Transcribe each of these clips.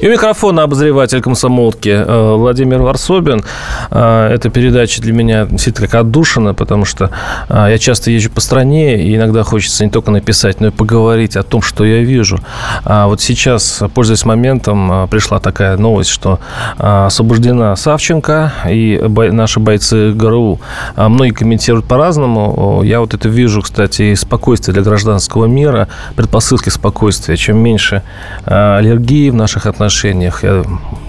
И у микрофона обозреватель комсомолки э, Владимир Варсобин. Э, эта передача для меня действительно как отдушина, потому что э, я часто езжу по стране, и иногда хочется не только написать, но и поговорить о том, что я вижу. А вот сейчас, пользуясь моментом, пришла такая новость, что освобождена Савченко и наши бойцы ГРУ. Многие комментируют по-разному. Я вот это вижу, кстати, и спокойствие для гражданского мира, предпосылки спокойствия. Чем меньше аллергии в наших отношениях, отношениях.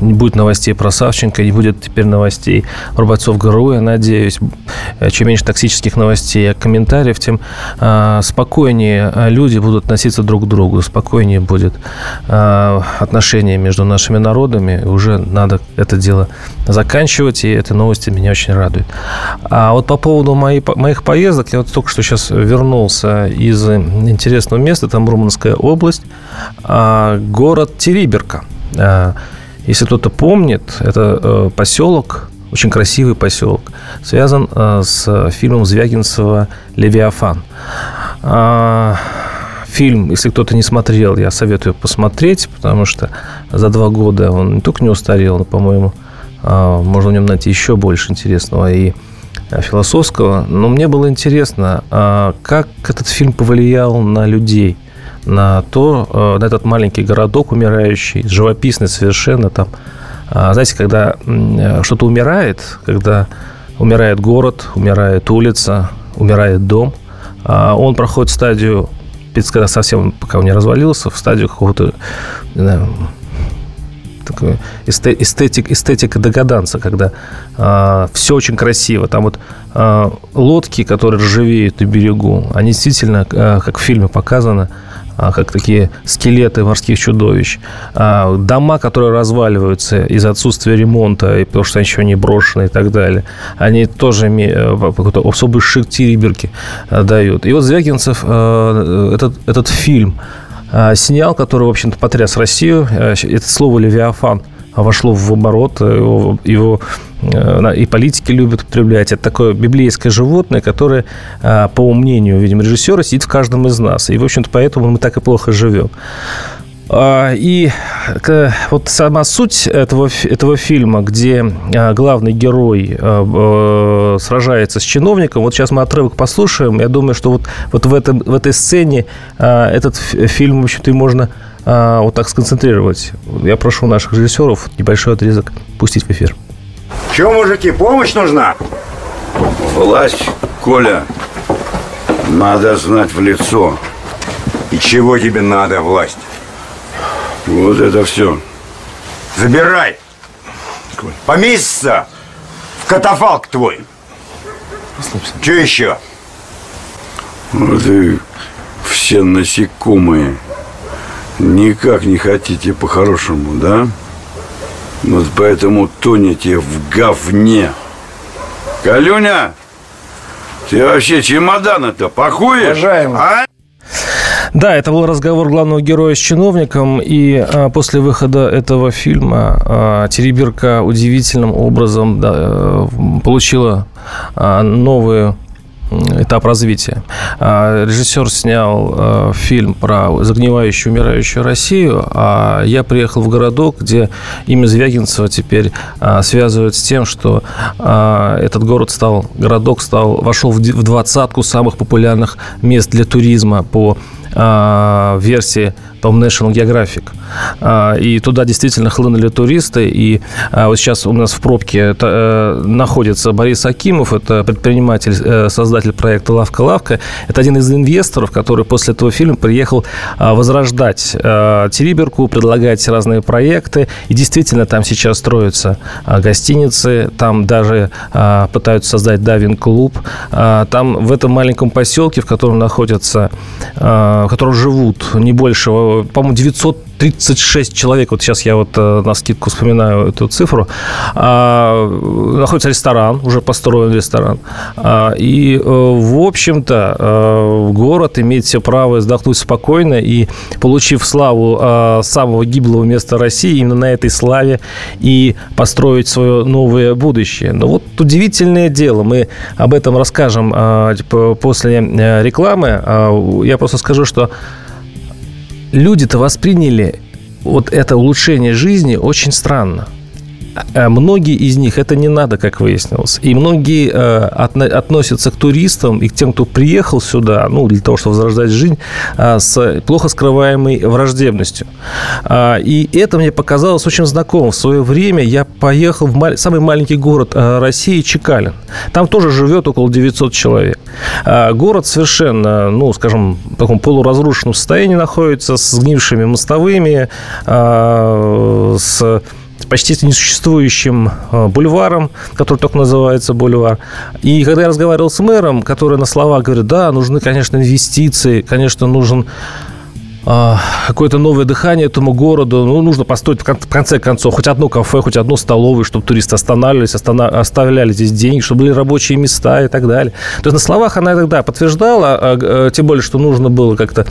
Не будет новостей про Савченко, не будет теперь новостей про бойцов ГРУ, я надеюсь. Э, чем меньше токсических новостей и комментариев, тем э, спокойнее э, люди будут относиться друг к другу, спокойнее будет э, отношение между нашими народами. Уже надо это дело заканчивать, и эти новости меня очень радуют. А вот по поводу моей, моих поездок, я вот только что сейчас вернулся из интересного места, там Мурманская область, а, город Териберка – если кто-то помнит, это э, поселок, очень красивый поселок, связан э, с фильмом Звягинцева «Левиафан». А, фильм, если кто-то не смотрел, я советую посмотреть, потому что за два года он не только не устарел, но, по-моему, а, можно в нем найти еще больше интересного и философского. Но мне было интересно, как этот фильм повлиял на людей – на то, э, на этот маленький городок умирающий, живописный совершенно там. А, знаете, когда э, что-то умирает, когда умирает город, умирает улица, умирает дом, а он проходит стадию, когда совсем, пока он не развалился, в стадию какого-то, такой эстетик, эстетика догаданца, когда э, все очень красиво. Там вот э, лодки, которые ржавеют на берегу, они действительно, э, как в фильме показано, а, как такие скелеты морских чудовищ. А, дома, которые разваливаются из-за отсутствия ремонта, и потому что они еще не брошены и так далее, они тоже э, какой-то особый шик Териберки э, дают. И вот Звягинцев э, этот, этот фильм снял, который, в общем-то, потряс Россию. Это слово «Левиафан» вошло в оборот, его, его Э, и политики любят употреблять. Это такое библейское животное, которое, э, по мнению, видимо, режиссера, сидит в каждом из нас. И, в общем-то, поэтому мы так и плохо живем. А, и вот сама суть этого, этого фильма, где э, главный герой сражается с чиновником, вот сейчас мы отрывок послушаем, я думаю, что вот, вот в, этом, в этой сцене этот фильм, в общем-то, и можно вот так сконцентрировать. Я прошу наших режиссеров небольшой отрезок пустить в эфир. Че, мужики, помощь нужна? Власть, Коля, надо знать в лицо. И чего тебе надо, власть? Вот это все. Забирай. Поместится в катафалк твой. Что еще? Вот и все насекомые никак не хотите по-хорошему, да? Вот поэтому тонете в говне. Калюня, ты вообще чемодан-то пахуешь? Уважаемый. А? Да, это был разговор главного героя с чиновником, и а, после выхода этого фильма а, Теребирка удивительным образом да, э, получила а, новую этап развития. А, режиссер снял а, фильм про загнивающую, умирающую Россию, а я приехал в городок, где имя Звягинцева теперь а, связывают с тем, что этот город стал, городок стал, вошел в двадцатку самых популярных мест для туризма по версии Tom National Geographic. А, и туда действительно хлынули туристы. И а, вот сейчас у нас в пробке э, находится Борис Акимов. Это предприниматель, э, создатель проекта «Лавка-лавка». Это один из инвесторов, который после этого фильма приехал а, возрождать Териберку, предлагать разные проекты. И действительно там сейчас строятся гостиницы, там даже пытаются создать дайвинг-клуб. Там в этом маленьком поселке, в котором находятся, в котором живут не больше по-моему, 936 человек, вот сейчас я вот э, на скидку вспоминаю эту цифру, а, находится ресторан, уже построен ресторан. А, и, в общем-то, город имеет все право вздохнуть спокойно и, получив славу самого гиблого места России, именно на этой славе и построить свое новое будущее. Но вот удивительное дело, мы об этом расскажем после рекламы. Я просто скажу, что люди-то восприняли вот это улучшение жизни очень странно. А многие из них это не надо, как выяснилось. И многие э, относятся к туристам и к тем, кто приехал сюда, ну, для того, чтобы возрождать жизнь, э, с плохо скрываемой враждебностью. Э, и это мне показалось очень знакомым. В свое время я поехал в самый маленький город э, России, Чекалин. Там тоже живет около 900 человек. Э, город совершенно, ну, скажем, в таком полуразрушенном состоянии находится, с сгнившими мостовыми, э, с почти несуществующим э, бульваром, который только называется бульвар. И когда я разговаривал с мэром, который на словах говорит, да, нужны, конечно, инвестиции, конечно, нужен какое-то новое дыхание этому городу. Ну, нужно построить, в конце концов, хоть одно кафе, хоть одну столовую, чтобы туристы останавливались, оставляли здесь деньги, чтобы были рабочие места и так далее. То есть на словах она тогда подтверждала, а, а, тем более, что нужно было как-то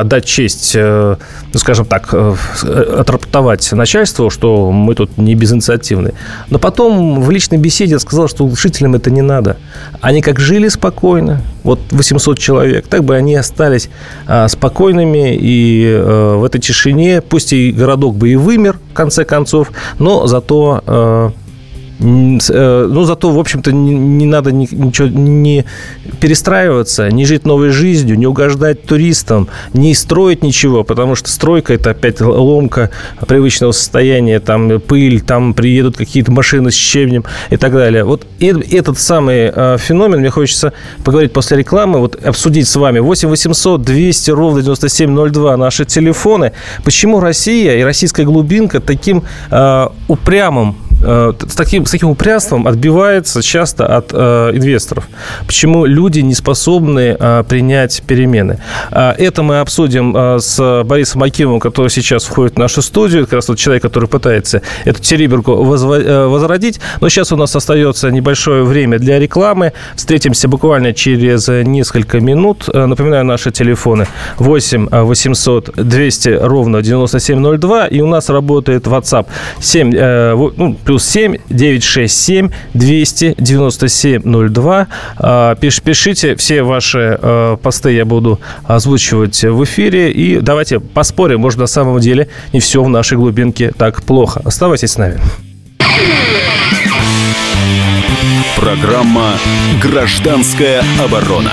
отдать честь, э, ну, скажем так, э, отрапортовать начальству, что мы тут не безинициативные. Но потом в личной беседе сказал, что жителям это не надо. Они как жили спокойно, вот 800 человек, так бы они остались спокойно спокойными и э, в этой тишине, пусть и городок бы и вымер, в конце концов, но зато э, Э, ну, зато, в общем-то, не, не надо ничего не перестраиваться, не жить новой жизнью, не угождать туристам, не строить ничего, потому что стройка – это опять ломка привычного состояния, там пыль, там приедут какие-то машины с щебнем и так далее. Вот этот самый э, феномен мне хочется поговорить после рекламы, вот обсудить с вами. 8 800 200 ровно 9702 наши телефоны. Почему Россия и российская глубинка таким э, упрямым Э, с таким, с таким упрямством отбивается часто от э, инвесторов. Почему люди не способны э, принять перемены? Э, это мы обсудим э, с Борисом Акимовым, который сейчас входит в нашу студию. Как раз тот человек, который пытается эту териберку возво- э, возродить. Но сейчас у нас остается небольшое время для рекламы. Встретимся буквально через несколько минут. Э, напоминаю, наши телефоны 8 800 200 ровно 9702. И у нас работает WhatsApp 7, э, ну, плюс 7 967 297 02. Пиш, пишите все ваши а, посты, я буду озвучивать в эфире. И давайте поспорим, может, на самом деле не все в нашей глубинке так плохо. Оставайтесь с нами. Программа «Гражданская оборона».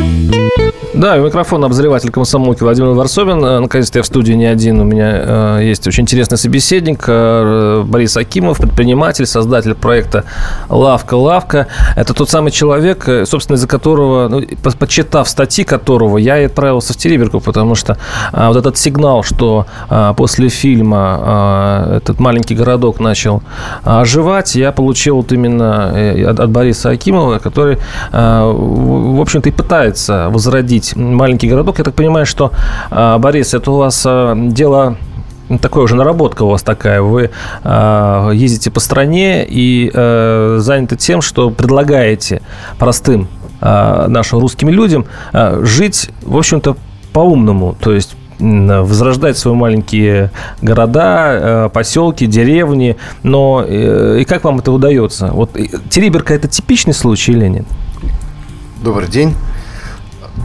Да, микрофон обозреватель комсомолки Владимир Варсобин. Э, наконец-то я в студии не один. У меня э, есть очень интересный собеседник э, Борис Акимов, предприниматель, создатель проекта «Лавка-лавка». Это тот самый человек, э, собственно, из-за которого, ну, почитав статьи которого, я и отправился в Тереберку, потому что э, вот этот сигнал, что э, после фильма э, этот маленький городок начал оживать, я получил вот именно э, от, от Бориса Акимова, который, э, в общем-то, и пытается возродить маленький городок. Я так понимаю, что, а, Борис, это у вас а, дело такое уже наработка у вас такая. Вы э, ездите по стране и э, заняты тем, что предлагаете простым э, нашим русским людям э, жить, в общем-то, по-умному. То есть возрождать свои маленькие города, поселки, деревни. Но и как вам это удается? Вот Териберка – это типичный случай или нет? Добрый день.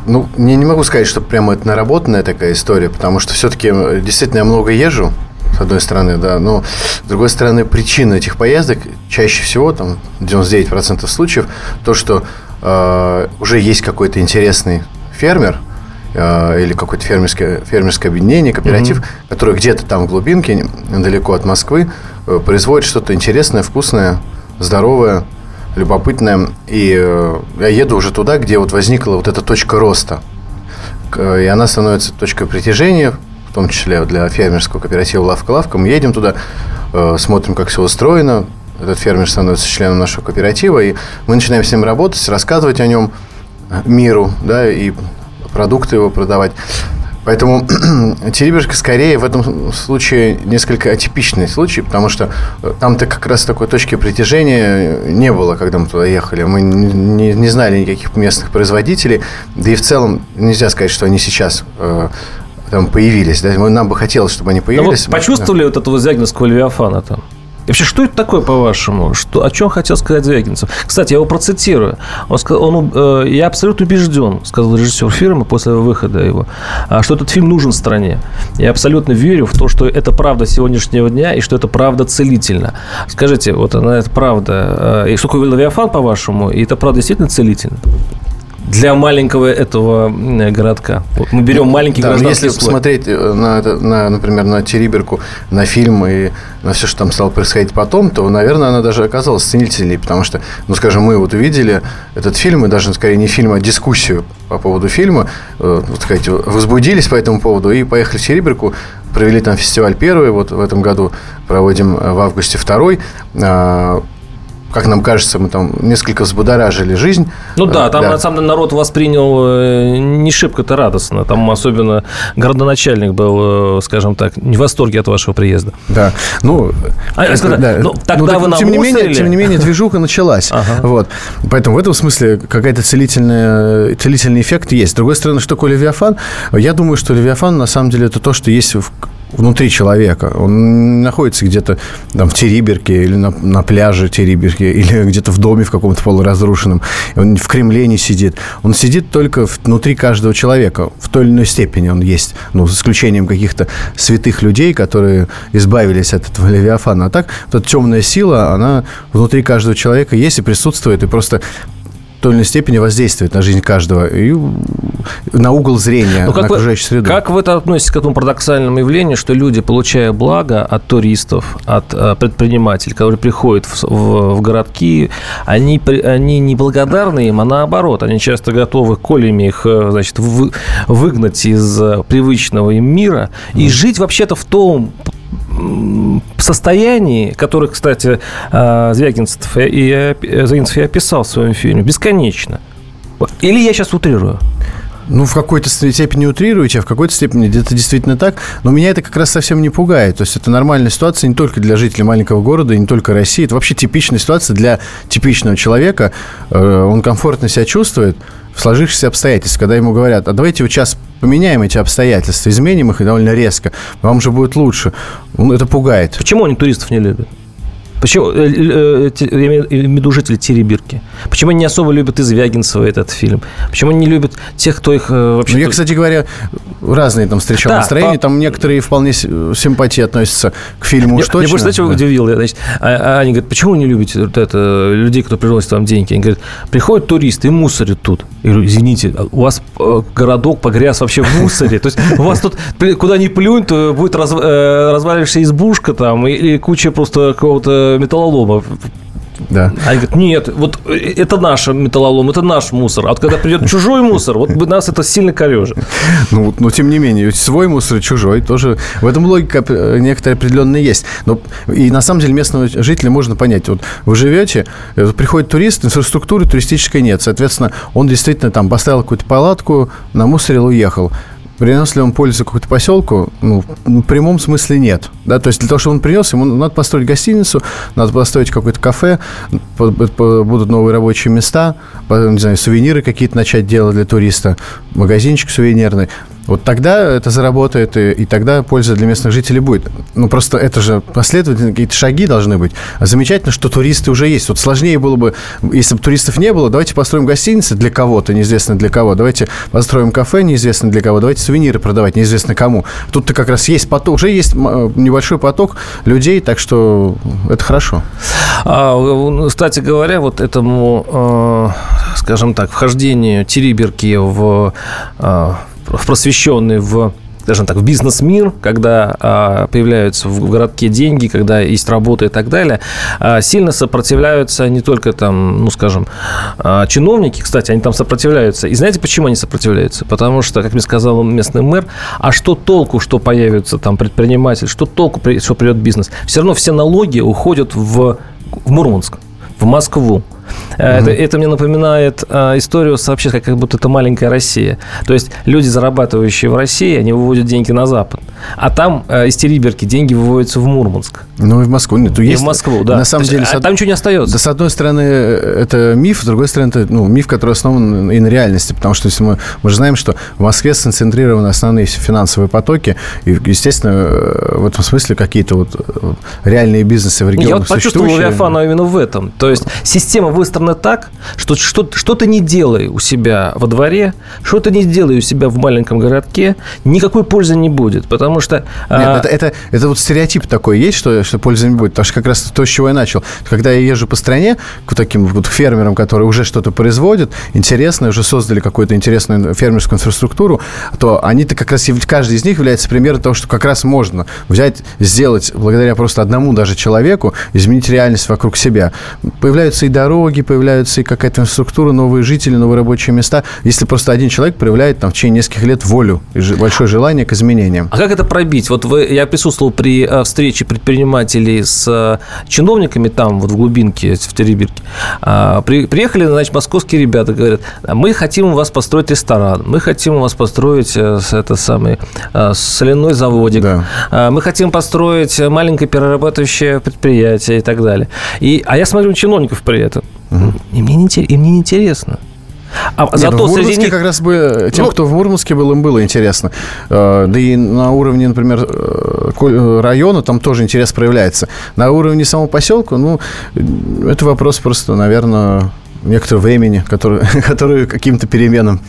Ну, я не могу сказать, что прямо это наработанная такая история, потому что все-таки действительно я много езжу, с одной стороны, да, но с другой стороны причина этих поездок чаще всего, там, 99% случаев, то, что э, уже есть какой-то интересный фермер, э, или какое-то фермерское, фермерское объединение, кооператив, mm-hmm. которое где-то там в глубинке, недалеко от Москвы, э, производит что-то интересное, вкусное, здоровое, любопытное. И э, я еду уже туда, где вот возникла вот эта точка роста. И она становится точкой притяжения, в том числе для фермерского кооператива «Лавка-лавка». Мы едем туда, э, смотрим, как все устроено. Этот фермер становится членом нашего кооператива, и мы начинаем с ним работать, рассказывать о нем миру, да, и продукты его продавать. Поэтому Териберка скорее в этом случае несколько атипичный случай, потому что э, там-то как раз такой точки притяжения не было, когда мы туда ехали. Мы не, не знали никаких местных производителей, да и в целом нельзя сказать, что они сейчас э, там появились. Да? Нам бы хотелось, чтобы они появились. Вот почувствовали да. вот этого Звягинского левиафана там? Вообще, что это такое, по-вашему? Что, о чем хотел сказать Звягинцев? Кстати, я его процитирую. Он сказал, он, э, я абсолютно убежден, сказал режиссер фильма после выхода его, а, что этот фильм нужен стране. Я абсолютно верю в то, что это правда сегодняшнего дня и что это правда целительно. Скажите, вот она это правда. Э, и такое Левиафан, по-вашему? И это правда действительно целительно? Для маленького этого городка. Вот мы берем маленький да, Если слой. посмотреть э, на, на, например, на Териберку, на фильм и на все, что там стало происходить потом, то, наверное, она даже оказалась ценительней, потому что, ну, скажем, мы вот увидели этот фильм, и даже, скорее, не фильм, а дискуссию по поводу фильма, э, вот, сказать, возбудились по этому поводу и поехали в Териберку, провели там фестиваль первый, вот в этом году проводим в августе второй, а, как нам кажется, мы там несколько взбудоражили жизнь. Ну да, там да. на самом деле народ воспринял э, не шибко-то радостно. Там особенно городоначальник был, э, скажем так, не в восторге от вашего приезда. Да. Ну, а, это, сказать, да. ну тогда ну, вы так, тем не менее, тем не менее, движуха началась. Ага. Вот. Поэтому в этом смысле какая-то целительная, целительный эффект есть. С другой стороны, что такое Левиафан? Я думаю, что Левиафан на самом деле это то, что есть в внутри человека. Он находится где-то там в Териберке или на, на пляже Териберки или где-то в доме в каком-то полуразрушенном. Он в Кремле не сидит. Он сидит только внутри каждого человека. В той или иной степени он есть. Ну, с исключением каких-то святых людей, которые избавились от этого Левиафана. А так, вот эта темная сила, она внутри каждого человека есть и присутствует. И просто той или иной степени воздействует на жизнь каждого и на угол зрения, Но ну, как на окружающую среду. Как вы это относитесь к этому парадоксальному явлению, что люди, получая благо от туристов, от э, предпринимателей, которые приходят в, в, в городки, они, они не благодарны им, а наоборот, они часто готовы колями их э, значит, вы, выгнать из э, привычного им мира и жить вообще-то в том состоянии, которое, кстати, а, Звягинцев и, Звягинцев и описал в своем фильме, бесконечно. Или я сейчас утрирую? Ну, в какой-то степени утрируете, а в какой-то степени это действительно так. Но меня это как раз совсем не пугает. То есть это нормальная ситуация не только для жителей маленького города, не только России. Это вообще типичная ситуация для типичного человека. Э, он комфортно себя чувствует в сложившихся обстоятельствах, когда ему говорят, а давайте вот сейчас поменяем эти обстоятельства, изменим их и довольно резко, вам же будет лучше. Это пугает. Почему они туристов не любят? Почему, э, э, я имею в виду жители Теребирки, почему они не особо любят из Звягинцева этот фильм? Почему они не любят тех, кто их э, вообще... Ну, я, кстати говоря, разные там встречал да, настроения, по... там некоторые вполне симпатии относятся к фильму уж точно. Я больше, знаете, да. удивил? Значит, а, а они говорят, почему вы не любите вот это, людей, кто приносит вам деньги? Они говорят, приходят туристы и мусорят тут. Я говорю, извините, у вас городок погряз вообще в мусоре. То есть у вас тут куда ни плюнь, то будет раз, развалившаяся избушка там и куча просто какого-то металлолома. Да. Они говорят, нет, вот это наш металлолом, это наш мусор. А вот когда придет чужой мусор, вот бы нас это сильно корежит. Ну, но тем не менее, свой мусор и чужой тоже. В этом логика некоторая определенная есть. Но и на самом деле местного жителя можно понять. Вот вы живете, э, приходит турист, инфраструктуры туристической нет. Соответственно, он действительно там поставил какую-то палатку, намусорил, уехал. Принес ли он пользу какому-то поселку? Ну, в прямом смысле нет. Да? То есть для того, чтобы он принес, ему надо построить гостиницу, надо построить какое-то кафе, будут новые рабочие места, не знаю, сувениры какие-то начать делать для туриста, магазинчик сувенирный. Вот тогда это заработает, и, и тогда польза для местных жителей будет. Ну, просто это же последовательно какие-то шаги должны быть. А замечательно, что туристы уже есть. Вот сложнее было бы, если бы туристов не было, давайте построим гостиницы для кого-то, неизвестно для кого. Давайте построим кафе, неизвестно для кого. Давайте сувениры продавать, неизвестно кому. Тут-то как раз есть поток, уже есть небольшой поток людей, так что это хорошо. А, кстати говоря, вот этому, э, скажем так, вхождению Териберки в э, просвещенный в скажем так, в бизнес-мир, когда а, появляются в городке деньги, когда есть работа и так далее, а, сильно сопротивляются не только там, ну, скажем, а, чиновники, кстати, они там сопротивляются. И знаете, почему они сопротивляются? Потому что, как мне сказал местный мэр, а что толку, что появится там предприниматель, что толку, что придет бизнес? Все равно все налоги уходят в, в Мурманск, в Москву. Угу. Это, это мне напоминает а, историю вообще, как, как будто это маленькая Россия. То есть люди, зарабатывающие в России, они выводят деньги на Запад. А там а, из Териберки деньги выводятся в Мурманск. Ну и в Москву. Нет, и есть, в Москву, да. На самом есть, деле... А там ничего не остается. Да, с одной стороны, это миф, с другой стороны, это ну, миф, который основан и на реальности. Потому что если мы, мы же знаем, что в Москве сконцентрированы основные финансовые потоки. И, естественно, в этом смысле какие-то вот реальные бизнесы в регионах Я вот почувствовал Левиафана именно в этом. То есть система выстроена так, что что, что ты не делай у себя во дворе, что ты не делай у себя в маленьком городке, никакой пользы не будет, потому что... Нет, а... это, это, это вот стереотип такой есть, что, что пользы не будет, потому что как раз то, с чего я начал. Когда я езжу по стране к таким вот фермерам, которые уже что-то производят, интересно, уже создали какую-то интересную фермерскую инфраструктуру, то они-то как раз, каждый из них является примером того, что как раз можно взять, сделать благодаря просто одному даже человеку, изменить реальность вокруг себя. Появляются и дороги, появляются и какая-то инфраструктура, новые жители, новые рабочие места. Если просто один человек проявляет там в течение нескольких лет волю и большое желание к изменениям. А как это пробить? Вот вы, я присутствовал при э, встрече предпринимателей с э, чиновниками там, вот в глубинке, в Теребирке. А, при, приехали, значит, московские ребята, говорят, мы хотим у вас построить ресторан, мы хотим у вас построить э, это самый соляной заводик, да. Мы хотим построить маленькое перерабатывающее предприятие и так далее. И, а я смотрю на чиновников при этом. Угу. И, мне не, и мне неинтересно. А Нет, зато в Мурманске них... как раз бы тем, ну, кто в Мурманске был, им было интересно. Э, да и на уровне, например, э, района там тоже интерес проявляется. На уровне самого поселка, ну, это вопрос просто, наверное, некоторого времени, который, который каким-то переменам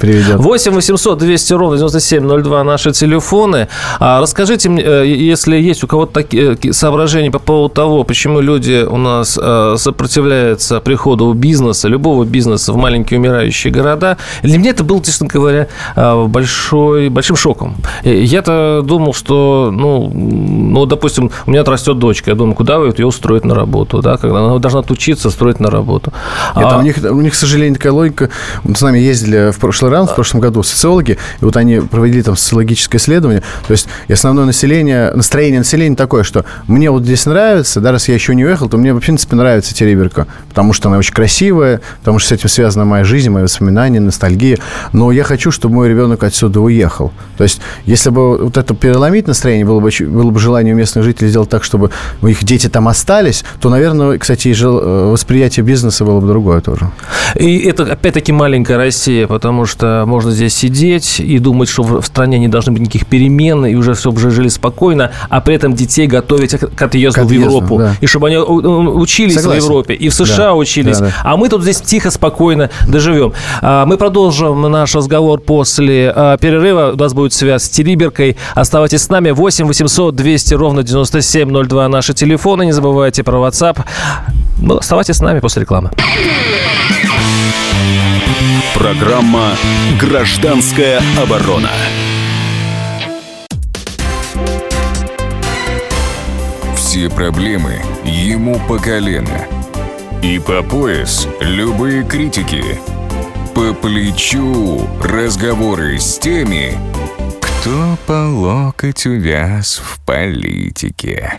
приведет. 8 800 200 ровно 9702 наши телефоны. А расскажите мне, э, если есть у кого-то такие э, соображения по поводу того, почему люди у нас э, сопротивляются приходу бизнеса, любого бизнеса в маленькие умирающие города. Для меня это было, честно говоря, большой, большим шоком. Я-то думал, что, ну, ну, допустим, у меня растет дочка, я думаю, куда вы ее устроить на работу, да, когда она должна отучиться, строить на работу. Нет, а... у, них, у них, к сожалению, такая логика. Мы с нами ездили в прошлый раз, в прошлом году социологи, и вот они проводили там социологическое исследование. То есть и основное население, настроение населения такое, что мне вот здесь нравится, да, раз я еще не уехал, то мне, в принципе, нравится Тереберка, потому что она очень красивая, потому что с этим связана моя жизнь, мои воспоминания, ностальгия. Но я хочу, чтобы мой ребенок отсюда уехал. То есть, если бы вот это переломить настроение, было бы, было бы желание у местных жителей сделать так, чтобы их дети там остались, то, наверное, кстати, э, восприятие бизнеса было бы другое другое тоже. И это, опять-таки, маленькая Россия, потому что можно здесь сидеть и думать, что в стране не должно быть никаких перемен, и уже все уже жили спокойно, а при этом детей готовить к отъезду, к отъезду в Европу. Да. И чтобы они учились Согласен. в Европе, и в США да. учились. Да, да. А мы тут здесь тихо, спокойно доживем. А, мы продолжим наш разговор после а, перерыва. У нас будет связь с Териберкой. Оставайтесь с нами. 8 800 200 ровно 9702 наши телефоны. Не забывайте про WhatsApp. Ну, оставайтесь с нами после рекламы. Программа «Гражданская оборона». Все проблемы ему по колено. И по пояс любые критики. По плечу разговоры с теми, кто по локоть увяз в политике.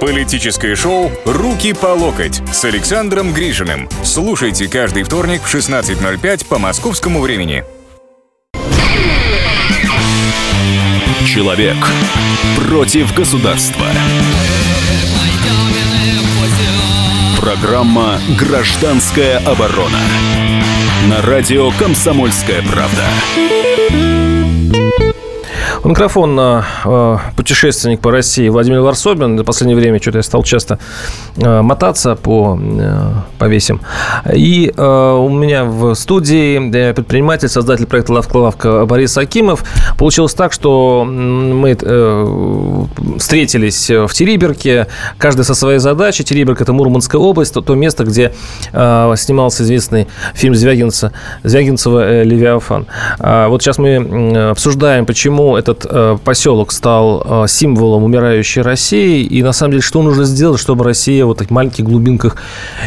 Политическое шоу «Руки по локоть» с Александром Гришиным. Слушайте каждый вторник в 16.05 по московскому времени. Человек против государства. Программа «Гражданская оборона» на радио «Комсомольская правда». У микрофона э, путешественник по России Владимир Варсобин. В последнее время что-то я стал часто э, мотаться по, э, по весям. И э, у меня в студии э, предприниматель, создатель проекта «Лавка-лавка» Борис Акимов. Получилось так, что мы э, встретились в Териберке, каждый со своей задачей. Териберк – это Мурманская область, то, то место, где э, снимался известный фильм Звягинца, Звягинцева э, «Левиафан». А вот сейчас мы э, обсуждаем, почему этот э, поселок стал э, символом умирающей России, и на самом деле, что нужно сделать, чтобы Россия в вот таких маленьких глубинках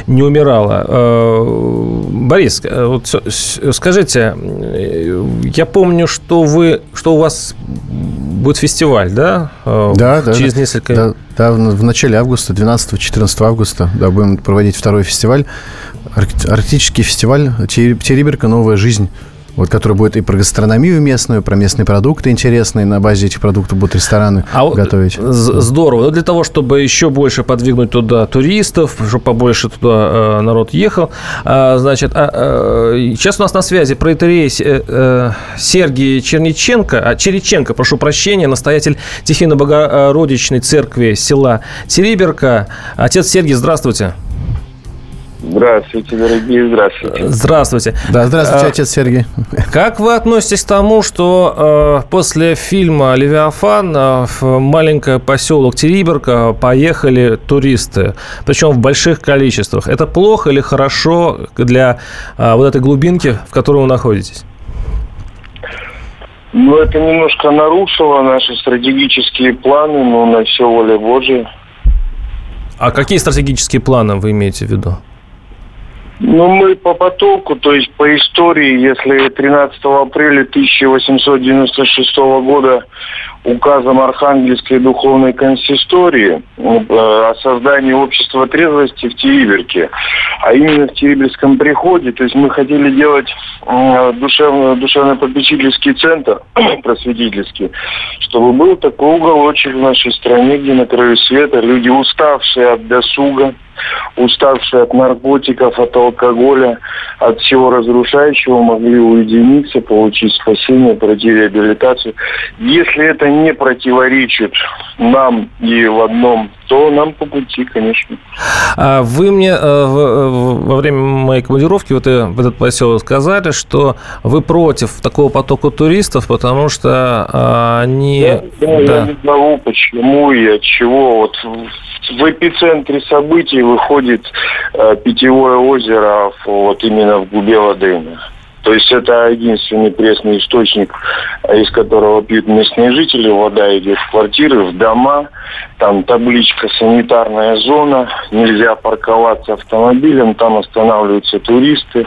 не умирала. Э, Борис, э, вот скажите, э, я помню, что вы, что у вас будет фестиваль, да? Э, Да, да. Через да. несколько... Да, да, в в начале августа, 12-14 августа, да, будем проводить второй фестиваль. Арк- Арктический фестиваль Те- Териберка «Новая жизнь». Вот, который будет и про гастрономию местную, про местные продукты интересные. На базе этих продуктов будут рестораны А вот готовить. Здорово. Но для того, чтобы еще больше подвигнуть туда туристов, чтобы побольше туда э, народ ехал, а, значит, а, э, сейчас у нас на связи проитерей э, э, Сергей Черниченко, а, Череченко, прошу прощения, настоятель Тихино-Богородичной церкви села Териберка. Отец Сергий, здравствуйте. Здравствуйте, дорогие, здравствуйте. Здравствуйте. Да, здравствуйте, А, отец Сергей. Как вы относитесь к тому, что э, после фильма «Левиафан» э, в маленький поселок Териберка поехали туристы, причем в больших количествах? Это плохо или хорошо для э, вот этой глубинки, в которой вы находитесь? Ну, это немножко нарушило наши стратегические планы, но на все воля Божья. А какие стратегические планы вы имеете в виду? Ну, мы по потоку, то есть по истории, если 13 апреля 1896 года указом Архангельской духовной консистории э, о создании общества трезвости в Териберке, а именно в Териберском приходе, то есть мы хотели делать душевно, душевно-попечительский центр просветительский, чтобы был такой уголочек в нашей стране, где на краю света люди, уставшие от досуга, уставшие от наркотиков, от алкоголя, от всего разрушающего, могли уединиться, получить спасение, пройти реабилитацию. Если это не противоречит нам и в одном, то нам по пути, конечно. А Вы мне э, во время моей командировки в, это- в этот поселок сказали, что вы против такого потока туристов, потому что а, они... Я, я да. не знаю, почему и от чего. Вот в, эпицентре событий выходит э, питьевое озеро вот именно в губе Ладейна. То есть это единственный пресный источник, э, из которого пьют местные жители. Вода идет в квартиры, в дома. Там табличка «Санитарная зона». Нельзя парковаться автомобилем. Там останавливаются туристы,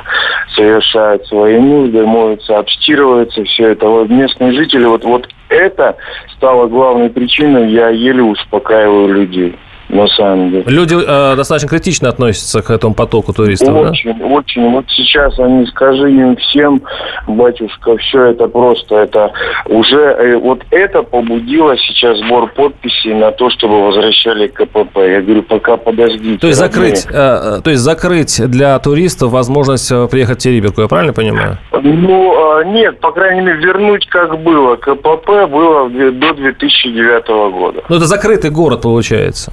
совершают свои нужды, моются, обстирываются. Все это вот местные жители. Вот, вот это стало главной причиной. Я еле успокаиваю людей. На самом деле. Люди э, достаточно критично относятся к этому потоку туристов, да? Очень, очень. Вот сейчас они, скажи им всем, батюшка, все это просто, это уже, э, вот это побудило сейчас сбор подписей на то, чтобы возвращали КПП. Я говорю, пока подождите. То есть родные. закрыть, э, то есть закрыть для туристов возможность э, приехать в Териберку, я правильно понимаю? Ну, а, нет, по крайней мере, вернуть как было. КПП было до 2009 года. Ну, это закрытый город получается.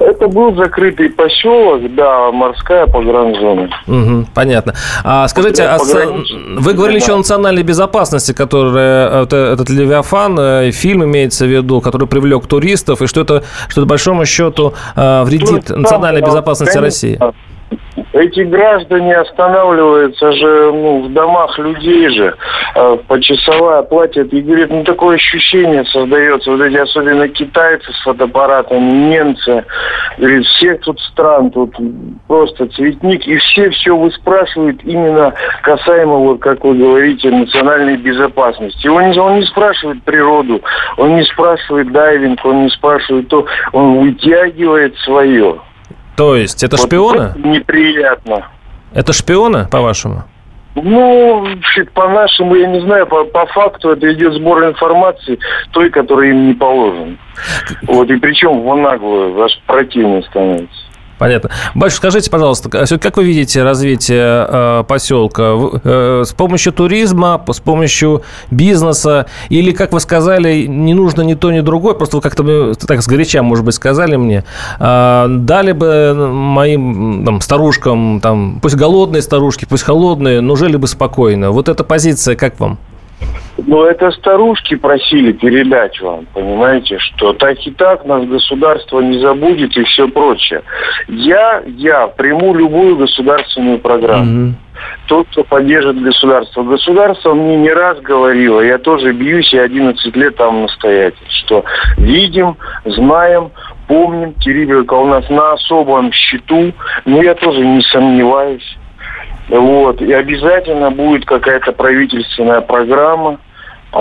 Это был закрытый поселок, да, морская погранзона. Мгм, понятно. А скажите, а с- Пограничный, вы говорили еще о да. национальной безопасности, которая э, э, этот Левиафан, э, фильм имеется в виду, который привлек туристов, и что это, что это большому счету вредит Ну, национальной да, безопасности конечно. Эти граждане останавливаются же ну, в домах людей же, э, почасовая платят. И говорит, ну такое ощущение создается, вот эти особенно китайцы с фотоаппаратами, немцы, говорит, всех тут стран, тут просто цветник, и все все выспрашивают именно касаемо, вот как вы говорите, национальной безопасности. Он он не спрашивает природу, он не спрашивает дайвинг, он не спрашивает то, он вытягивает свое. То есть это Вот шпионы? это неприятно. Это шпионы, по-вашему? Ну, по-нашему, я не знаю, по, по факту это идет сбор информации той, которая им не положена. Вот, и причем в наглую, аж противно становится. Понятно. Батюшка, скажите, пожалуйста, а как вы видите развитие э, поселка? Э, с помощью туризма, с помощью бизнеса? Или, как вы сказали, не нужно ни то, ни другое? Просто вы как-то э, так сгоряча, может быть, сказали мне. э, дали бы моим там, старушкам, там, пусть голодные старушки, пусть холодные, но жили бы спокойно. Вот эта позиция как вам? Но это старушки просили передать вам, понимаете, что так и так нас государство не забудет и все прочее. Я, я приму любую государственную программу. Тот, кто поддержит государство. Государство мне не раз говорило, я тоже бьюсь, и 11 лет там настоятель, что видим, знаем, помним, Териберка у нас на особом счету, но я тоже не сомневаюсь. Вот. И обязательно будет какая-то правительственная программа,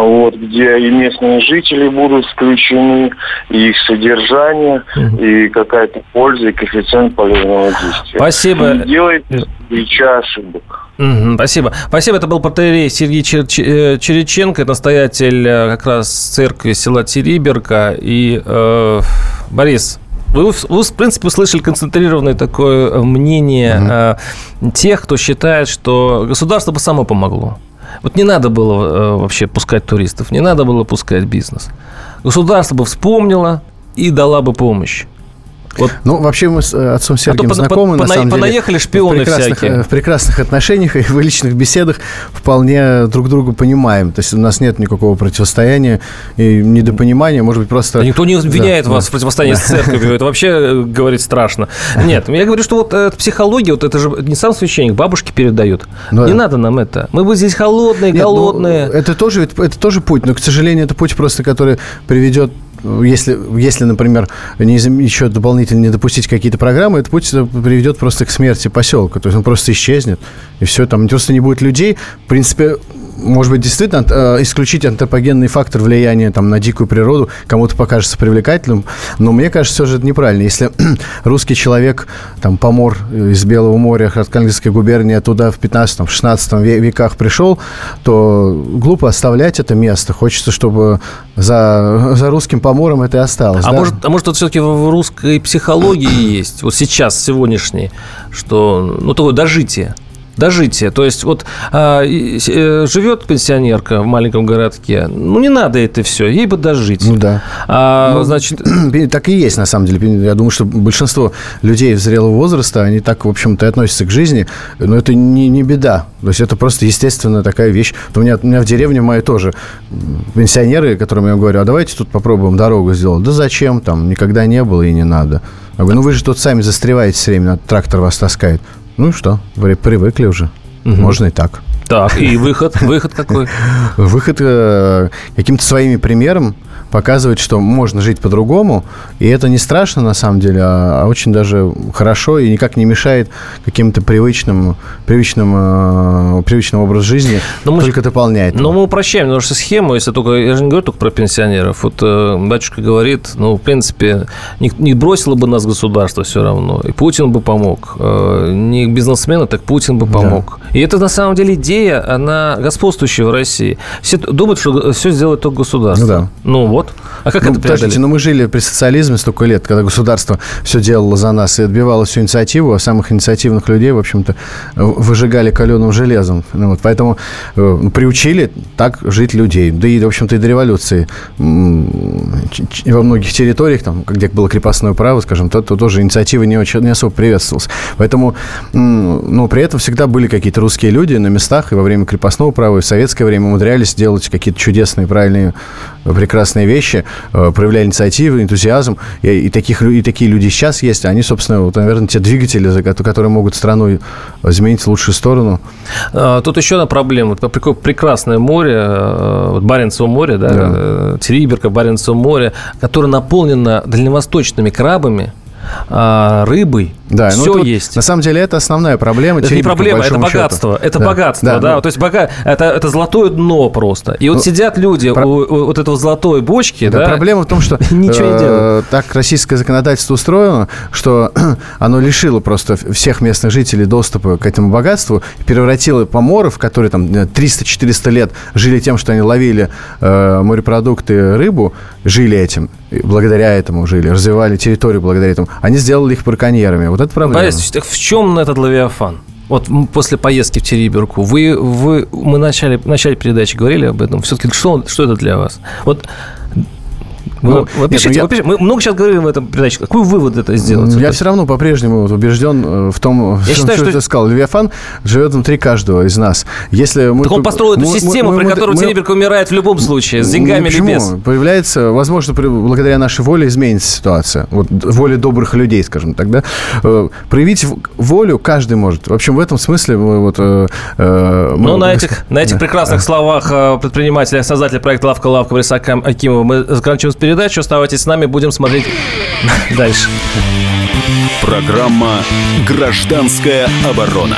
вот, где и местные жители будут включены, и их содержание, и какая-то польза, и коэффициент полезного действия. Спасибо. Не делайте плеча ошибок. Спасибо. Спасибо. Это был протеерей Сергей Чер- э, Череченко, настоятель э, как раз церкви села Териберка. И, э, Борис, вы, в- вы, в принципе, услышали концентрированное такое э, мнение э, тех, кто считает, что государство бы само помогло. Вот не надо было э, вообще пускать туристов, не надо было пускать бизнес. Государство бы вспомнило и дала бы помощь. Вот Ну, вообще мы с э, отцом Сергеем пона- знакомы, на пона- самом деле. понаехали шпионы в всякие. э, В прекрасных отношениях и в личных беседах вполне друг друга понимаем. То есть у нас нет никакого противостояния и недопонимания, может быть, просто... Да никто не обвиняет Да, вас да. в противостоянии с церковью. Это вообще э, говорить страшно. Нет, я говорю, что вот э, психология, вот это же не сам священник, бабушки передают. Да. Не надо нам это. Мы бы здесь холодные, Нет, ну, голодные. это тоже, ведь- это тоже путь, но, к сожалению, это путь просто, который приведет если, если, например, не, еще дополнительно не допустить какие-то программы, этот путь приведет просто к смерти поселка. То есть он просто исчезнет, и все, там просто не будет людей. В принципе, может быть, действительно э, исключить антропогенный фактор влияния там, на дикую природу кому-то покажется привлекательным, но мне кажется, все же это неправильно. Если русский человек, там, помор из Белого моря, Архангельской губернии, туда в 15-16 веках пришел, то глупо оставлять это место. Хочется, чтобы за, за русским помором это и осталось. А да? может, а может, это все-таки в русской психологии есть, вот сейчас, сегодняшней, что, ну, такое дожитие. Дожитие. То есть вот а, э, живет пенсионерка в маленьком городке, ну не надо это все, ей бы дожить. Ну да. А, Ну, значит, так и есть, на самом деле. Я думаю, что большинство людей зрелого возраста, они так, в общем-то, и относятся к жизни, но это не, не беда. То есть это просто естественная такая вещь. Вот У меня, у меня в деревне моей тоже пенсионеры, которым я говорю, а давайте тут попробуем дорогу сделать. Да зачем там? Никогда не было и не надо. Я говорю, ну вы же тут сами застреваете все время, трактор вас таскает. Ну и что? Вы привыкли уже. Можно и так. так, и выход, выход какой? Выход э, каким-то своими примером показывает, что можно жить по-другому, и это не страшно на самом деле, а, а очень даже хорошо и никак не мешает каким-то привычным, привычным, э, привычным образ жизни, Но мы только дополняет. Но мы упрощаем немножко схему, если только, я же не говорю только про пенсионеров. Вот э, батюшка говорит, ну, в принципе, не, не бросило бы нас государство все равно, и Путин бы помог. Э, не бизнесмены, так Путин бы помог. И это на самом деле идея, она господствующая в России. Все думают, что все сделает только государство. Ну да. Ну вот. А как Ну, это подождите, преодолеть? но мы жили при социализме столько лет, когда государство все делало за нас и отбивало всю инициативу, а самых инициативных людей, в общем-то, выжигали каленым железом. Ну, вот, поэтому э, ну, приучили так жить людей. Да и, в общем-то, и до революции во многих территориях, там, где было крепостное право, скажем, то, то тоже инициатива не, очень, не особо приветствовалась. Поэтому, но при этом всегда были какие-то русские люди на местах и во время крепостного права, и в советское время умудрялись делать какие-то чудесные, правильные, прекрасные вещи, э, проявляли инициативу, энтузиазм. И, и, таких, и такие люди сейчас есть. Они, собственно, вот, наверное, те двигатели, которые могут страну изменить в лучшую сторону. А, тут еще одна проблема. Вот прекрасное море, э, вот Баренцево море, да, да. Э, Териберка, Баренцево море, которое наполнено дальневосточными крабами, а, рыбой. Да, все ну, есть. На самом деле это основная проблема. Это не проблема, это богатство. Счету. Это да. богатство, да. да. Ну, То есть бога... это, это золотое дно просто. И вот ну, сидят люди про... у, у вот этого золотой бочки. Да, да? Проблема в том, что ничего не делают. Э, так российское законодательство устроено, что оно лишило просто всех местных жителей доступа к этому богатству, превратило поморов, которые там 300-400 лет жили тем, что они ловили э, морепродукты, рыбу, жили этим, благодаря этому жили, развивали территорию благодаря этому. Они сделали их браконьерами. Вот это проблема. Борис, так в чем этот Лавиафан? Вот после поездки в Териберку, вы, вы, мы начали, в начале передачи говорили об этом. Все-таки что, что это для вас? Вот вы, ну, вы пишите, ну, вы пишите, мы много сейчас говорим в этом передаче. Какой вывод это сделать? Я все равно по-прежнему убежден э, в том, я считаю, что, ты сказал. Левиафан живет внутри каждого из нас. Если мы... Так он построил эту систему, при которой мы, умирает в любом случае, с деньгами или без. Появляется, возможно, благодаря нашей воле изменится ситуация. Вот воле добрых людей, скажем так, да? Э, проявить волю каждый может. В общем, в этом смысле мы вот... Э, ну, на этих, на этих прекрасных словах предпринимателя, создателя проекта «Лавка Лавка» Бориса Акимова мы заканчиваем передачу. Оставайтесь с нами, будем смотреть дальше. Программа «Гражданская оборона».